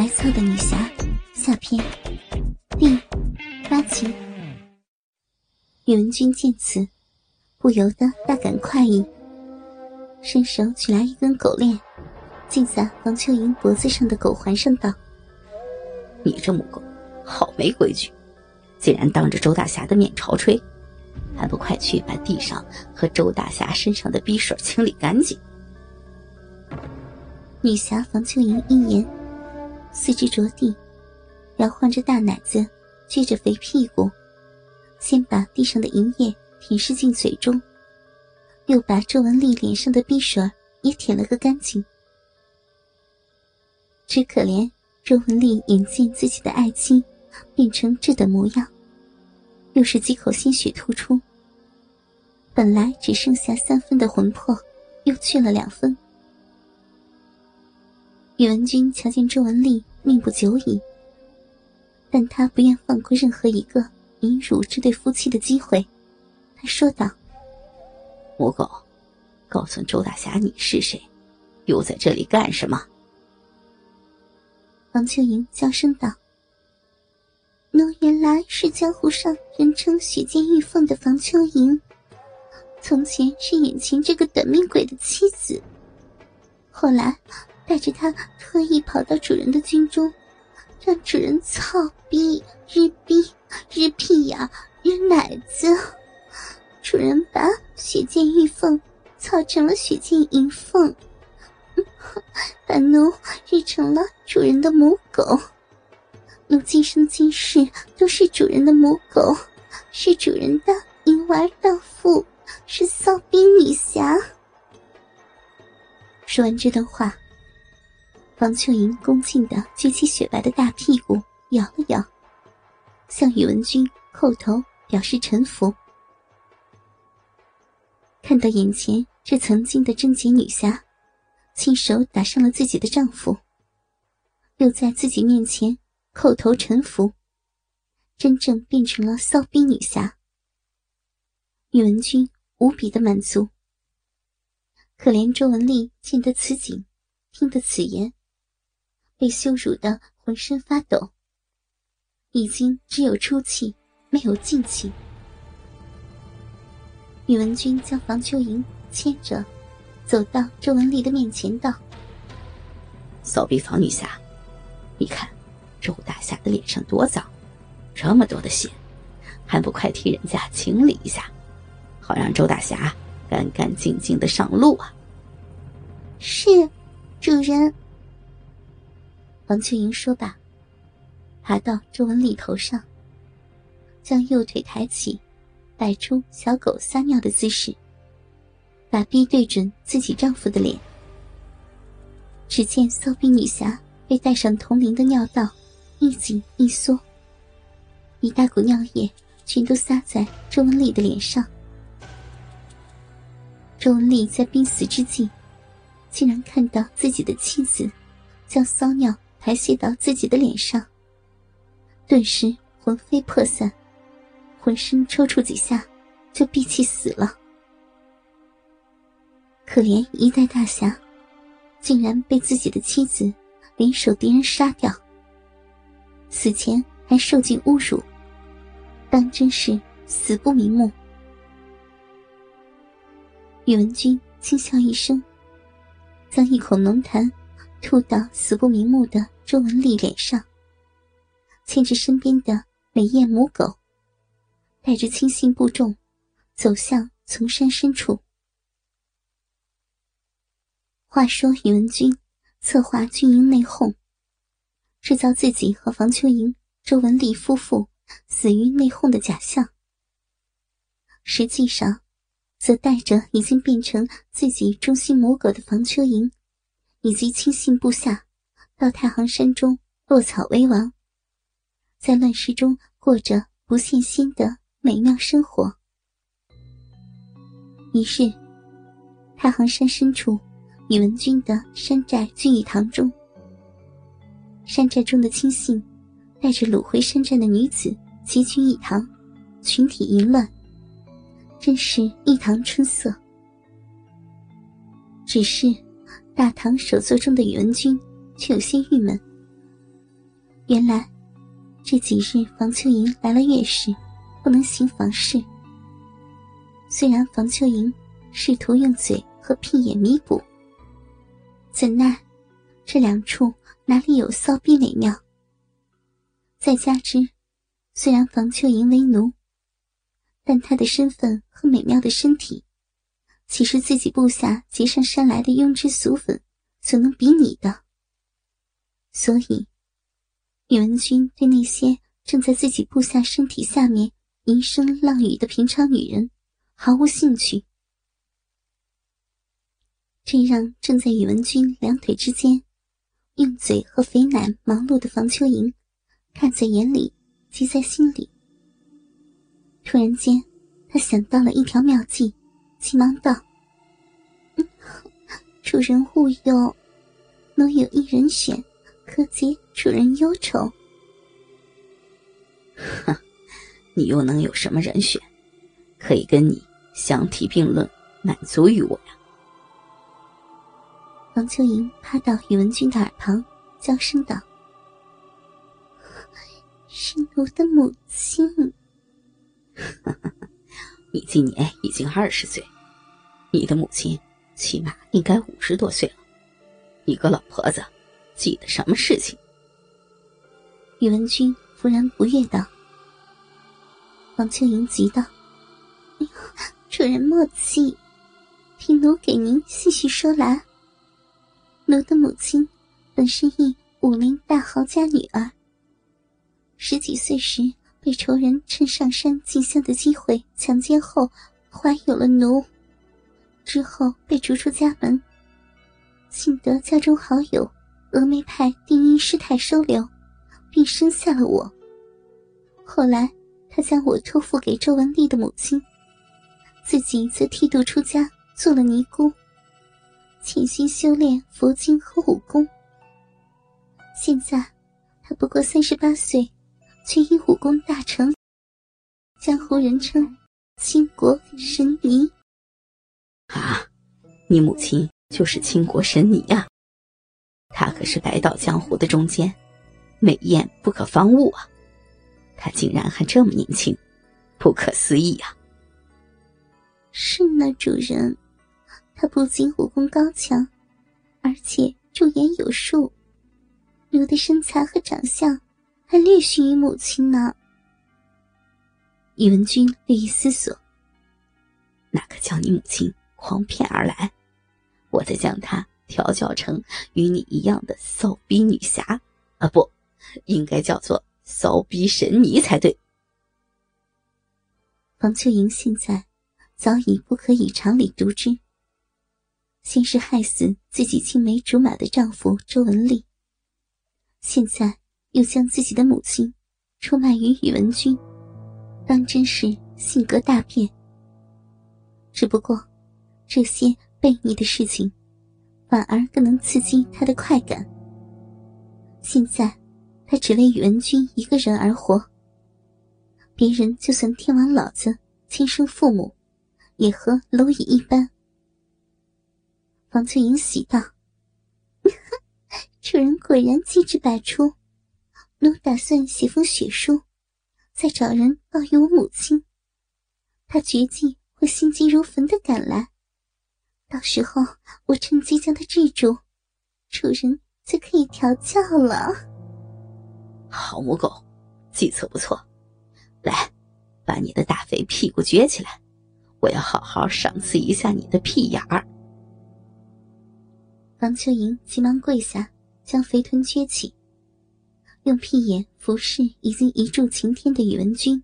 白糙的女侠下篇第八集。宇文君见此，不由得大感快意，伸手取来一根狗链，系在王秋莹脖子上的狗环上，道：“你这母狗，好没规矩，竟然当着周大侠的面朝吹，还不快去把地上和周大侠身上的逼水清理干净！”女侠房秋莹一言，四肢着地，摇晃着大奶子，撅着肥屁股，先把地上的银叶舔舐进嘴中，又把周文丽脸上的鼻水也舔了个干净。只可怜周文丽眼见自己的爱妻变成这等模样，又是几口鲜血吐出，本来只剩下三分的魂魄，又去了两分。宇文君瞧见周文丽命不久矣，但他不愿放过任何一个引辱这对夫妻的机会。他说道：“母狗，告诉周大侠你是谁，又在这里干什么？”王秋莹娇声道：“奴原来是江湖上人称雪见玉凤的房秋莹，从前是眼前这个短命鬼的妻子，后来……”带着他特意跑到主人的军中，让主人操逼日逼日屁呀日奶子。主人把血溅玉凤操成了血溅银凤，把奴日成了主人的母狗。奴今生今世都是主人的母狗，是主人的银娃荡妇，是骚逼女侠。说完这段话。王秋莹恭敬的撅起雪白的大屁股，摇了摇，向宇文君叩头表示臣服。看到眼前这曾经的贞洁女侠，亲手打伤了自己的丈夫，又在自己面前叩头臣服，真正变成了骚逼女侠。宇文君无比的满足。可怜周文丽见得此景，听得此言。被羞辱的浑身发抖，已经只有出气，没有进气。宇文君将房秋莹牵着，走到周文丽的面前，道：“扫地房女侠，你看周大侠的脸上多脏，这么多的血，还不快替人家清理一下，好让周大侠干干净净的上路啊！”是，主人。王秋莹说罢，爬到周文丽头上，将右腿抬起，摆出小狗撒尿的姿势，把臂对准自己丈夫的脸。只见骚逼女侠被带上铜铃的尿道一紧一缩，一大股尿液全都撒在周文丽的脸上。周文丽在濒死之际，竟然看到自己的妻子将骚尿。排泄到自己的脸上，顿时魂飞魄散，浑身抽搐几下，就闭气死了。可怜一代大侠，竟然被自己的妻子联手敌人杀掉，死前还受尽侮辱，当真是死不瞑目。宇文君轻笑一声，将一口浓痰。吐到死不瞑目的周文丽脸上，牵着身边的美艳母狗，带着轻信步众，走向丛山深处。话说宇文君策划军营内讧，制造自己和房秋莹、周文丽夫妇死于内讧的假象，实际上，则带着已经变成自己忠心母狗的房秋莹。以及亲信部下，到太行山中落草为王，在乱世中过着不羡仙的美妙生活。于是，太行山深处，宇文君的山寨聚义堂中，山寨中的亲信带着掳回山寨的女子齐聚一堂，群体淫乱，真是一堂春色。只是。大唐首座中的宇文君却有些郁闷，原来这几日房秋莹来了月事，不能行房事。虽然房秋莹试图用嘴和屁眼弥补，怎奈这两处哪里有骚逼美妙？再加之，虽然房秋莹为奴，但她的身份和美妙的身体，岂是自己部下结上山来的庸脂俗粉所能比拟的？所以，宇文君对那些正在自己部下身体下面吟声浪语的平常女人。毫无兴趣，这让正在宇文君两腿之间用嘴和肥奶忙碌的房秋莹看在眼里，急在心里。突然间，他想到了一条妙计，急忙道：“主人勿忧，奴有一人选，可解主人忧愁。”“哼，你又能有什么人选，可以跟你？”相提并论，满足于我呀！王秋莹趴到宇文君的耳旁，娇声道：“是奴的母亲。”你今年已经二十岁，你的母亲起码应该五十多岁了。你个老婆子，记得什么事情？宇文君忽然不悦道。王秋莹急道：“哎呀！”主人莫气，听奴给您细细说来。奴的母亲本是一武林大豪家女儿，十几岁时被仇人趁上山进香的机会强奸后，怀有了奴，之后被逐出家门。幸得家中好友峨眉派第一师太收留，并生下了我。后来他将我托付给周文丽的母亲。自己则剃度出家，做了尼姑，潜心修炼佛经和武功。现在他不过三十八岁，却因武功大成，江湖人称“倾国神尼”。啊，你母亲就是倾国神尼呀！她可是白道江湖的中坚，美艳不可方物啊！她竟然还这么年轻，不可思议呀！是呢，主人，她不仅武功高强，而且驻颜有术，如的身材和长相还略逊于母亲呢。宇文君略一思索，那可叫你母亲诓骗而来，我再将她调教成与你一样的骚逼女侠，啊，不，应该叫做骚逼神尼才对。房秋莹现在。早已不可以常理独之。先是害死自己青梅竹马的丈夫周文丽，现在又将自己的母亲出卖于宇文君，当真是性格大变。只不过，这些悖逆的事情，反而更能刺激他的快感。现在，他只为宇文君一个人而活，别人就算天王老子、亲生父母。也和蝼蚁一般。房翠莹喜道：“ 主人果然机智百出，奴打算写封血书，再找人报与我母亲。她绝技会心急如焚的赶来，到时候我趁机将她制住，主人就可以调教了。”好母狗，计策不错，来，把你的大肥屁股撅起来。我要好好赏赐一下你的屁眼儿。王秋莹急忙跪下，将肥臀撅起，用屁眼服侍已经一柱擎天的宇文君。